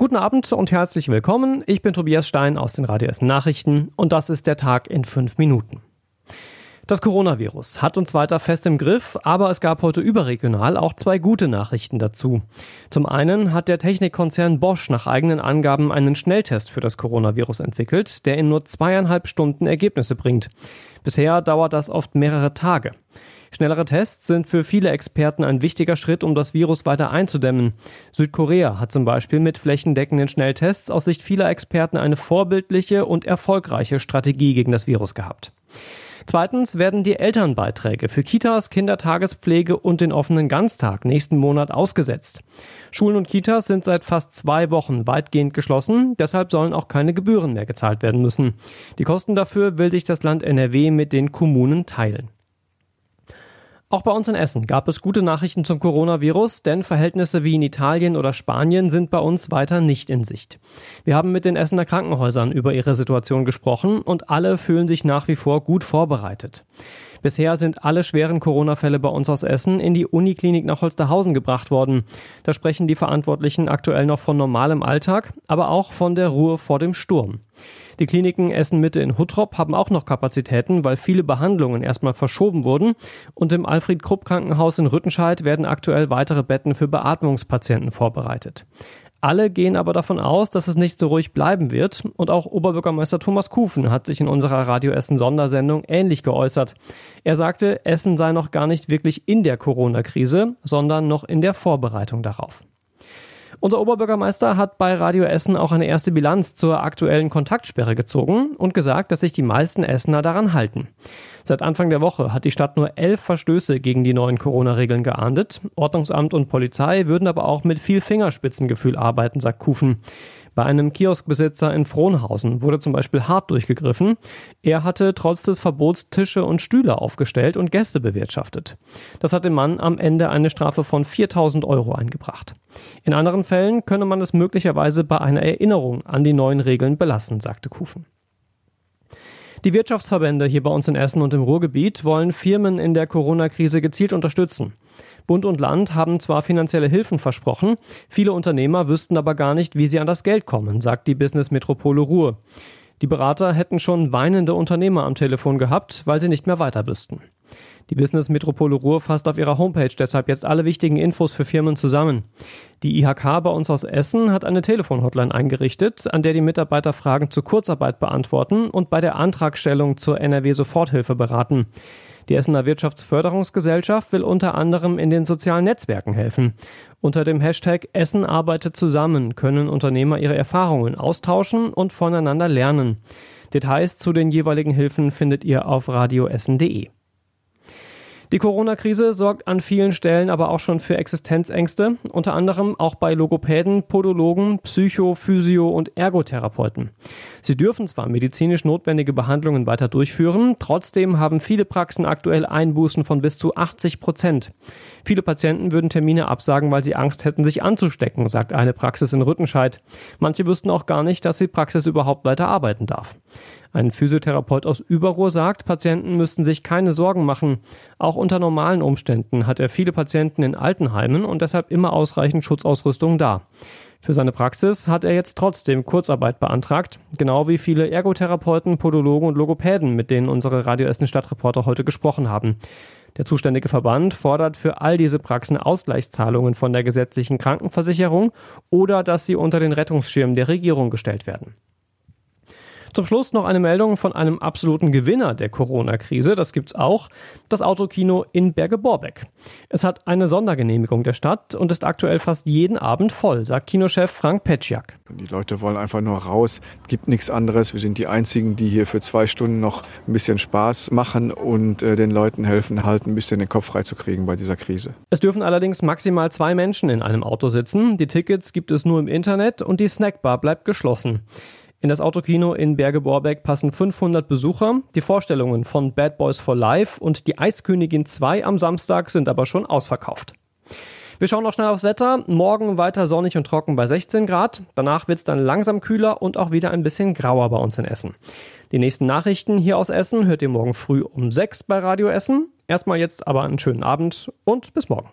Guten Abend und herzlich willkommen. Ich bin Tobias Stein aus den Radio Essen Nachrichten und das ist der Tag in fünf Minuten. Das Coronavirus hat uns weiter fest im Griff, aber es gab heute überregional auch zwei gute Nachrichten dazu. Zum einen hat der Technikkonzern Bosch nach eigenen Angaben einen Schnelltest für das Coronavirus entwickelt, der in nur zweieinhalb Stunden Ergebnisse bringt. Bisher dauert das oft mehrere Tage. Schnellere Tests sind für viele Experten ein wichtiger Schritt, um das Virus weiter einzudämmen. Südkorea hat zum Beispiel mit flächendeckenden Schnelltests aus Sicht vieler Experten eine vorbildliche und erfolgreiche Strategie gegen das Virus gehabt. Zweitens werden die Elternbeiträge für Kitas, Kindertagespflege und den offenen Ganztag nächsten Monat ausgesetzt. Schulen und Kitas sind seit fast zwei Wochen weitgehend geschlossen, deshalb sollen auch keine Gebühren mehr gezahlt werden müssen. Die Kosten dafür will sich das Land NRW mit den Kommunen teilen. Auch bei uns in Essen gab es gute Nachrichten zum Coronavirus, denn Verhältnisse wie in Italien oder Spanien sind bei uns weiter nicht in Sicht. Wir haben mit den Essener Krankenhäusern über ihre Situation gesprochen und alle fühlen sich nach wie vor gut vorbereitet. Bisher sind alle schweren Corona-Fälle bei uns aus Essen in die Uniklinik nach Holsterhausen gebracht worden. Da sprechen die Verantwortlichen aktuell noch von normalem Alltag, aber auch von der Ruhe vor dem Sturm. Die Kliniken Essen Mitte in Huttrop haben auch noch Kapazitäten, weil viele Behandlungen erstmal verschoben wurden. Und im Alfred Krupp Krankenhaus in Rüttenscheid werden aktuell weitere Betten für Beatmungspatienten vorbereitet. Alle gehen aber davon aus, dass es nicht so ruhig bleiben wird und auch Oberbürgermeister Thomas Kufen hat sich in unserer Radio Essen Sondersendung ähnlich geäußert. Er sagte, Essen sei noch gar nicht wirklich in der Corona-Krise, sondern noch in der Vorbereitung darauf. Unser Oberbürgermeister hat bei Radio Essen auch eine erste Bilanz zur aktuellen Kontaktsperre gezogen und gesagt, dass sich die meisten Essener daran halten. Seit Anfang der Woche hat die Stadt nur elf Verstöße gegen die neuen Corona-Regeln geahndet. Ordnungsamt und Polizei würden aber auch mit viel Fingerspitzengefühl arbeiten, sagt Kufen. Bei einem Kioskbesitzer in Frohnhausen wurde zum Beispiel hart durchgegriffen. Er hatte trotz des Verbots Tische und Stühle aufgestellt und Gäste bewirtschaftet. Das hat dem Mann am Ende eine Strafe von 4000 Euro eingebracht. In anderen Fällen könne man es möglicherweise bei einer Erinnerung an die neuen Regeln belassen, sagte Kufen. Die Wirtschaftsverbände hier bei uns in Essen und im Ruhrgebiet wollen Firmen in der Corona-Krise gezielt unterstützen. Bund und Land haben zwar finanzielle Hilfen versprochen, viele Unternehmer wüssten aber gar nicht, wie sie an das Geld kommen, sagt die Business Metropole Ruhr. Die Berater hätten schon weinende Unternehmer am Telefon gehabt, weil sie nicht mehr weiter wüssten. Die Business Metropole Ruhr fasst auf ihrer Homepage deshalb jetzt alle wichtigen Infos für Firmen zusammen. Die IHK bei uns aus Essen hat eine Telefonhotline eingerichtet, an der die Mitarbeiter Fragen zur Kurzarbeit beantworten und bei der Antragstellung zur NRW Soforthilfe beraten. Die Essener Wirtschaftsförderungsgesellschaft will unter anderem in den sozialen Netzwerken helfen. Unter dem Hashtag Essen arbeitet zusammen können Unternehmer ihre Erfahrungen austauschen und voneinander lernen. Details zu den jeweiligen Hilfen findet ihr auf radioessen.de. Die Corona-Krise sorgt an vielen Stellen aber auch schon für Existenzängste, unter anderem auch bei Logopäden, Podologen, Psycho-, Physio- und Ergotherapeuten. Sie dürfen zwar medizinisch notwendige Behandlungen weiter durchführen, trotzdem haben viele Praxen aktuell Einbußen von bis zu 80 Prozent. Viele Patienten würden Termine absagen, weil sie Angst hätten, sich anzustecken, sagt eine Praxis in Rüttenscheid. Manche wüssten auch gar nicht, dass die Praxis überhaupt weiter arbeiten darf. Ein Physiotherapeut aus Überruhr sagt, Patienten müssten sich keine Sorgen machen. Auch unter normalen Umständen hat er viele Patienten in Altenheimen und deshalb immer ausreichend Schutzausrüstung da. Für seine Praxis hat er jetzt trotzdem Kurzarbeit beantragt, genau wie viele Ergotherapeuten, Podologen und Logopäden, mit denen unsere Radio Essen Stadtreporter heute gesprochen haben. Der zuständige Verband fordert für all diese Praxen Ausgleichszahlungen von der gesetzlichen Krankenversicherung oder dass sie unter den Rettungsschirm der Regierung gestellt werden. Zum Schluss noch eine Meldung von einem absoluten Gewinner der Corona-Krise. Das gibt's auch. Das Autokino in Berge-Borbeck. Es hat eine Sondergenehmigung der Stadt und ist aktuell fast jeden Abend voll, sagt Kinochef Frank Petschak. Die Leute wollen einfach nur raus. Es gibt nichts anderes. Wir sind die einzigen, die hier für zwei Stunden noch ein bisschen Spaß machen und äh, den Leuten helfen, halt ein bisschen den Kopf frei zu kriegen bei dieser Krise. Es dürfen allerdings maximal zwei Menschen in einem Auto sitzen. Die Tickets gibt es nur im Internet und die Snackbar bleibt geschlossen. In das Autokino in Berge-Borbeck passen 500 Besucher. Die Vorstellungen von Bad Boys for Life und die Eiskönigin 2 am Samstag sind aber schon ausverkauft. Wir schauen noch schnell aufs Wetter. Morgen weiter sonnig und trocken bei 16 Grad. Danach wird es dann langsam kühler und auch wieder ein bisschen grauer bei uns in Essen. Die nächsten Nachrichten hier aus Essen hört ihr morgen früh um 6 bei Radio Essen. Erstmal jetzt aber einen schönen Abend und bis morgen.